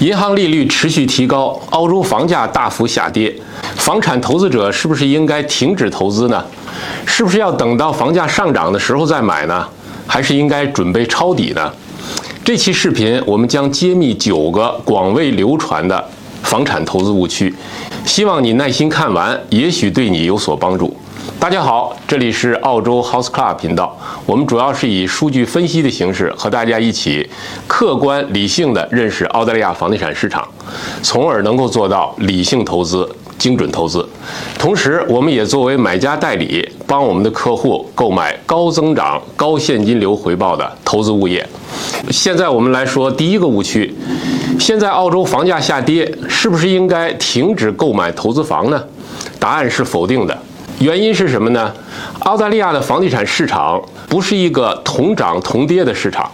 银行利率持续提高，澳洲房价大幅下跌，房产投资者是不是应该停止投资呢？是不是要等到房价上涨的时候再买呢？还是应该准备抄底呢？这期视频我们将揭秘九个广为流传的房产投资误区，希望你耐心看完，也许对你有所帮助。大家好，这里是澳洲 House Club 频道。我们主要是以数据分析的形式和大家一起客观理性的认识澳大利亚房地产市场，从而能够做到理性投资、精准投资。同时，我们也作为买家代理，帮我们的客户购买高增长、高现金流回报的投资物业。现在我们来说第一个误区：现在澳洲房价下跌，是不是应该停止购买投资房呢？答案是否定的。原因是什么呢？澳大利亚的房地产市场不是一个同涨同跌的市场。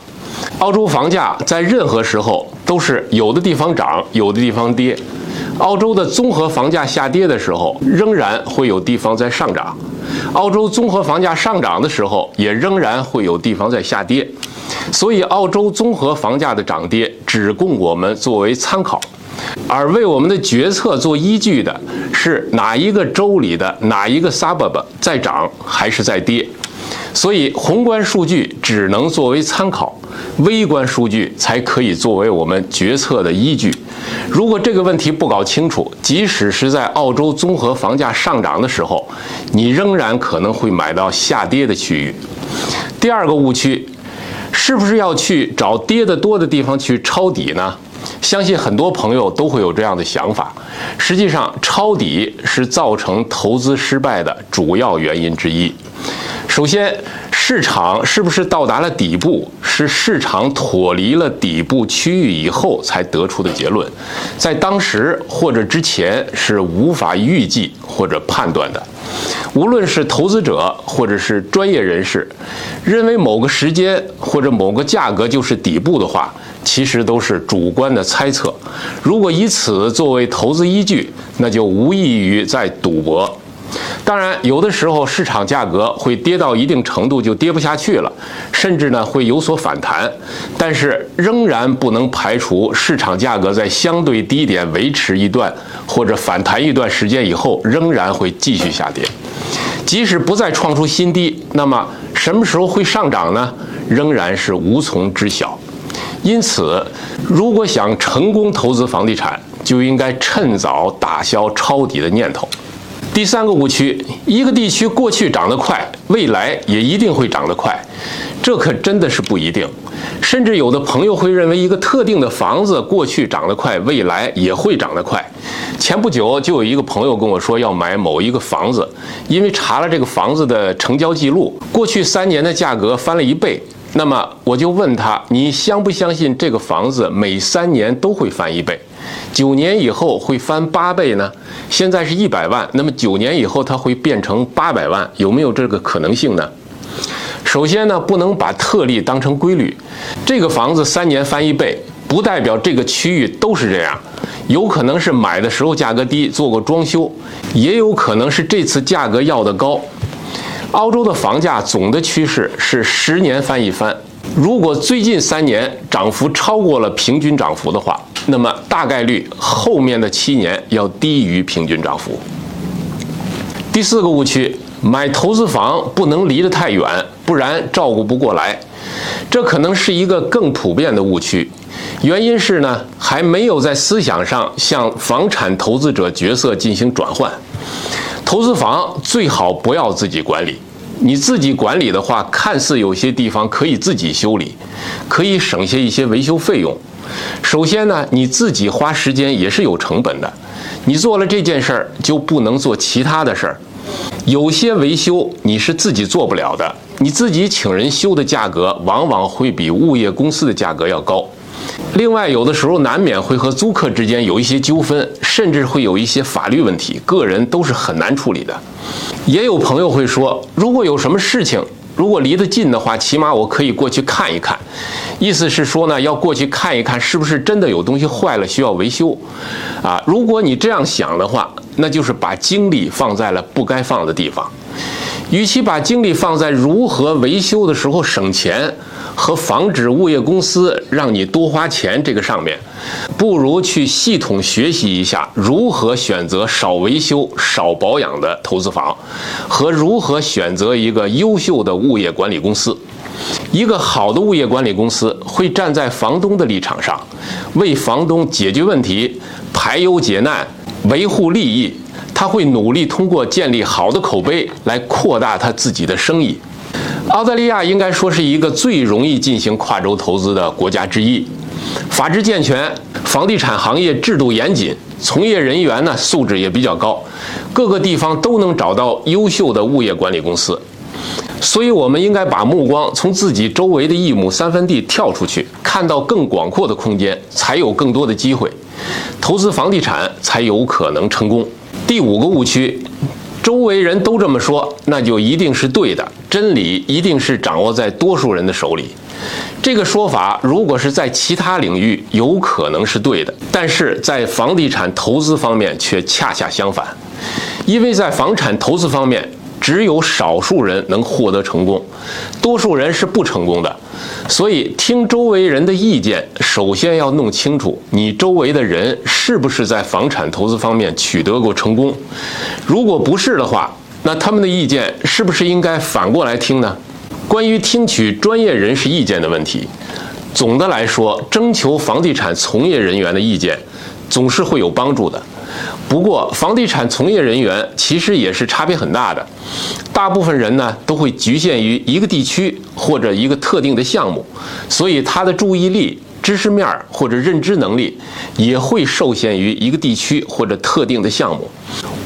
澳洲房价在任何时候都是有的地方涨，有的地方跌。澳洲的综合房价下跌的时候，仍然会有地方在上涨；澳洲综合房价上涨的时候，也仍然会有地方在下跌。所以，澳洲综合房价的涨跌只供我们作为参考。而为我们的决策做依据的是哪一个州里的哪一个 suburb 在涨还是在跌，所以宏观数据只能作为参考，微观数据才可以作为我们决策的依据。如果这个问题不搞清楚，即使是在澳洲综合房价上涨的时候，你仍然可能会买到下跌的区域。第二个误区，是不是要去找跌得多的地方去抄底呢？相信很多朋友都会有这样的想法。实际上，抄底是造成投资失败的主要原因之一。首先，市场是不是到达了底部，是市场脱离了底部区域以后才得出的结论，在当时或者之前是无法预计或者判断的。无论是投资者或者是专业人士，认为某个时间或者某个价格就是底部的话。其实都是主观的猜测，如果以此作为投资依据，那就无异于在赌博。当然，有的时候市场价格会跌到一定程度就跌不下去了，甚至呢会有所反弹，但是仍然不能排除市场价格在相对低点维持一段或者反弹一段时间以后，仍然会继续下跌。即使不再创出新低，那么什么时候会上涨呢？仍然是无从知晓。因此，如果想成功投资房地产，就应该趁早打消抄底的念头。第三个误区：一个地区过去涨得快，未来也一定会涨得快，这可真的是不一定。甚至有的朋友会认为，一个特定的房子过去涨得快，未来也会涨得快。前不久就有一个朋友跟我说要买某一个房子，因为查了这个房子的成交记录，过去三年的价格翻了一倍。那么我就问他：你相不相信这个房子每三年都会翻一倍？九年以后会翻八倍呢？现在是一百万，那么九年以后它会变成八百万，有没有这个可能性呢？首先呢，不能把特例当成规律。这个房子三年翻一倍，不代表这个区域都是这样，有可能是买的时候价格低，做过装修，也有可能是这次价格要的高。澳洲的房价总的趋势是十年翻一番，如果最近三年涨幅超过了平均涨幅的话，那么大概率后面的七年要低于平均涨幅。第四个误区，买投资房不能离得太远，不然照顾不过来，这可能是一个更普遍的误区。原因是呢，还没有在思想上向房产投资者角色进行转换。投资房最好不要自己管理，你自己管理的话，看似有些地方可以自己修理，可以省下一些维修费用。首先呢，你自己花时间也是有成本的，你做了这件事儿就不能做其他的事儿。有些维修你是自己做不了的，你自己请人修的价格往往会比物业公司的价格要高。另外，有的时候难免会和租客之间有一些纠纷，甚至会有一些法律问题，个人都是很难处理的。也有朋友会说，如果有什么事情，如果离得近的话，起码我可以过去看一看。意思是说呢，要过去看一看，是不是真的有东西坏了需要维修？啊，如果你这样想的话，那就是把精力放在了不该放的地方。与其把精力放在如何维修的时候省钱。和防止物业公司让你多花钱这个上面，不如去系统学习一下如何选择少维修、少保养的投资房，和如何选择一个优秀的物业管理公司。一个好的物业管理公司会站在房东的立场上，为房东解决问题、排忧解难、维护利益。他会努力通过建立好的口碑来扩大他自己的生意。澳大利亚应该说是一个最容易进行跨州投资的国家之一，法制健全，房地产行业制度严谨，从业人员呢素质也比较高，各个地方都能找到优秀的物业管理公司。所以，我们应该把目光从自己周围的一亩三分地跳出去，看到更广阔的空间，才有更多的机会，投资房地产才有可能成功。第五个误区，周围人都这么说，那就一定是对的。真理一定是掌握在多数人的手里。这个说法如果是在其他领域有可能是对的，但是在房地产投资方面却恰恰相反，因为在房产投资方面。只有少数人能获得成功，多数人是不成功的。所以，听周围人的意见，首先要弄清楚你周围的人是不是在房产投资方面取得过成功。如果不是的话，那他们的意见是不是应该反过来听呢？关于听取专业人士意见的问题，总的来说，征求房地产从业人员的意见，总是会有帮助的。不过，房地产从业人员其实也是差别很大的。大部分人呢都会局限于一个地区或者一个特定的项目，所以他的注意力、知识面或者认知能力也会受限于一个地区或者特定的项目。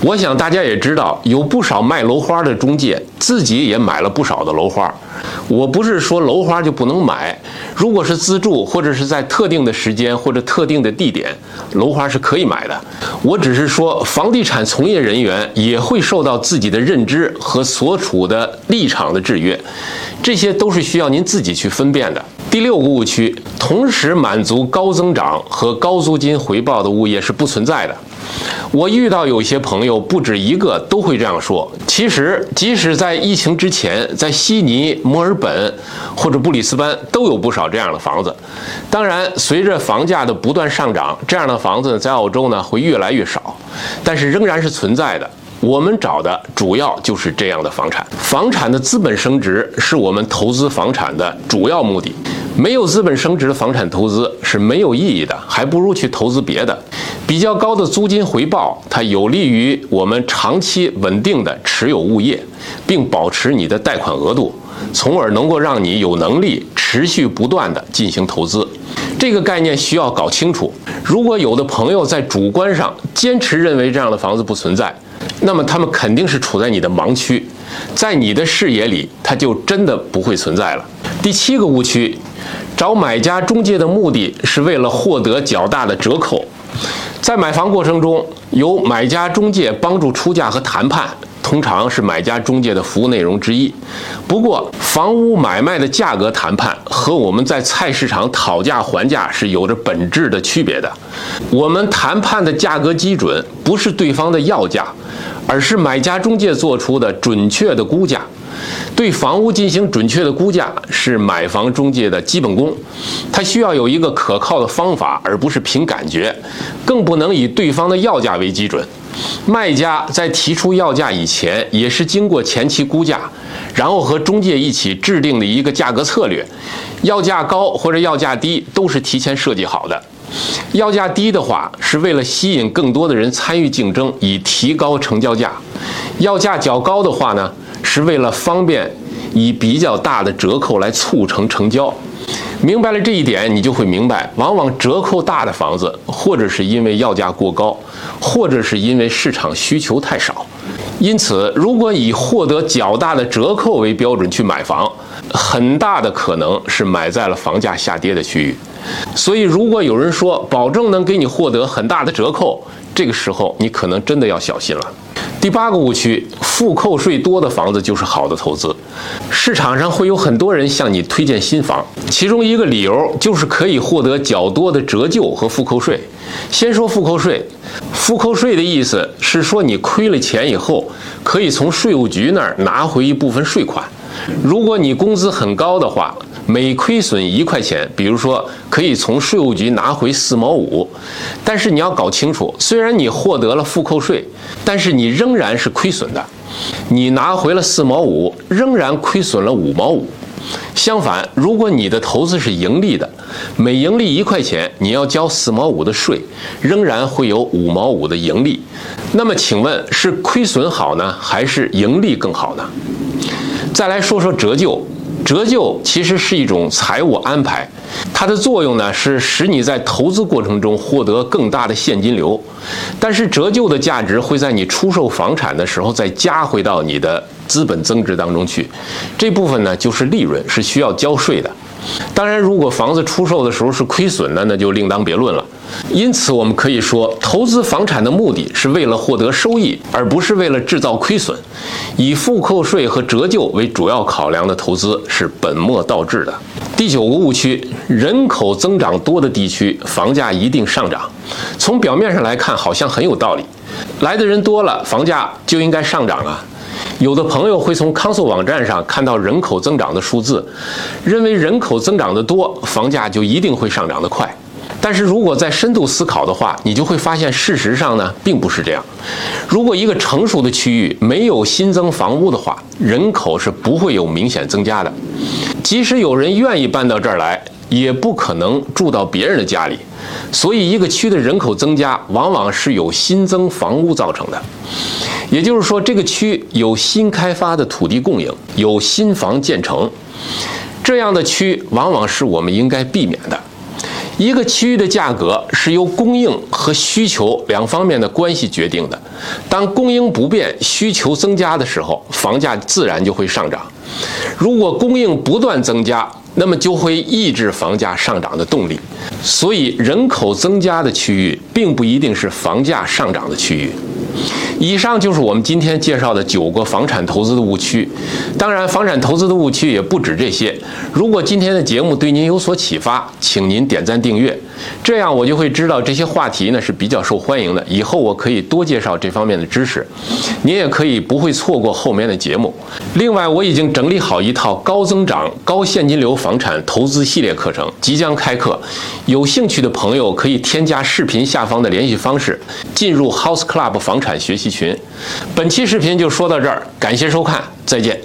我想大家也知道，有不少卖楼花的中介自己也买了不少的楼花。我不是说楼花就不能买，如果是自住或者是在特定的时间或者特定的地点，楼花是可以买的。我只是说，房地产从业人员也会受到自己的认知和所处的立场的制约，这些都是需要您自己去分辨的。第六个误区，同时满足高增长和高租金回报的物业是不存在的。我遇到有些朋友不止一个都会这样说。其实，即使在疫情之前，在悉尼、墨尔本或者布里斯班都有不少这样的房子。当然，随着房价的不断上涨，这样的房子在澳洲呢会越来越少，但是仍然是存在的。我们找的主要就是这样的房产。房产的资本升值是我们投资房产的主要目的。没有资本升值的房产投资是没有意义的，还不如去投资别的。比较高的租金回报，它有利于我们长期稳定的持有物业，并保持你的贷款额度，从而能够让你有能力持续不断的进行投资。这个概念需要搞清楚。如果有的朋友在主观上坚持认为这样的房子不存在，那么他们肯定是处在你的盲区，在你的视野里，它就真的不会存在了。第七个误区。找买家中介的目的是为了获得较大的折扣，在买房过程中，由买家中介帮助出价和谈判，通常是买家中介的服务内容之一。不过，房屋买卖的价格谈判和我们在菜市场讨价还价是有着本质的区别的。我们谈判的价格基准不是对方的要价，而是买家中介做出的准确的估价。对房屋进行准确的估价是买房中介的基本功，它需要有一个可靠的方法，而不是凭感觉，更不能以对方的要价为基准。卖家在提出要价以前，也是经过前期估价，然后和中介一起制定的一个价格策略。要价高或者要价低都是提前设计好的。要价低的话，是为了吸引更多的人参与竞争，以提高成交价；要价较高的话呢？是为了方便以比较大的折扣来促成成交。明白了这一点，你就会明白，往往折扣大的房子，或者是因为要价过高，或者是因为市场需求太少。因此，如果以获得较大的折扣为标准去买房，很大的可能是买在了房价下跌的区域。所以，如果有人说保证能给你获得很大的折扣，这个时候你可能真的要小心了。第八个误区：复扣税多的房子就是好的投资。市场上会有很多人向你推荐新房，其中一个理由就是可以获得较多的折旧和复扣税。先说复扣税，复扣税的意思是说你亏了钱以后，可以从税务局那儿拿回一部分税款。如果你工资很高的话，每亏损一块钱，比如说可以从税务局拿回四毛五，但是你要搞清楚，虽然你获得了复扣税，但是你仍然是亏损的，你拿回了四毛五，仍然亏损了五毛五。相反，如果你的投资是盈利的，每盈利一块钱，你要交四毛五的税，仍然会有五毛五的盈利。那么，请问是亏损好呢，还是盈利更好呢？再来说说折旧。折旧其实是一种财务安排，它的作用呢是使你在投资过程中获得更大的现金流，但是折旧的价值会在你出售房产的时候再加回到你的资本增值当中去，这部分呢就是利润，是需要交税的。当然，如果房子出售的时候是亏损的，那就另当别论了。因此，我们可以说，投资房产的目的是为了获得收益，而不是为了制造亏损。以复扣税和折旧为主要考量的投资是本末倒置的。第九个误区：人口增长多的地区，房价一定上涨。从表面上来看，好像很有道理，来的人多了，房价就应该上涨啊。有的朋友会从康速网站上看到人口增长的数字，认为人口增长的多，房价就一定会上涨得快。但是如果再深度思考的话，你就会发现，事实上呢，并不是这样。如果一个成熟的区域没有新增房屋的话，人口是不会有明显增加的。即使有人愿意搬到这儿来，也不可能住到别人的家里。所以，一个区的人口增加，往往是由新增房屋造成的。也就是说，这个区有新开发的土地供应，有新房建成，这样的区往往是我们应该避免的。一个区域的价格是由供应和需求两方面的关系决定的。当供应不变、需求增加的时候，房价自然就会上涨；如果供应不断增加，那么就会抑制房价上涨的动力。所以，人口增加的区域并不一定是房价上涨的区域。以上就是我们今天介绍的九个房产投资的误区。当然，房产投资的误区也不止这些。如果今天的节目对您有所启发，请您点赞订阅，这样我就会知道这些话题呢是比较受欢迎的。以后我可以多介绍这方面的知识，您也可以不会错过后面的节目。另外，我已经整理好一套高增长、高现金流房产投资系列课程，即将开课。有兴趣的朋友可以添加视频下方的联系方式，进入 House Club 房产学习群。本期视频就说到这儿，感谢收看，再见。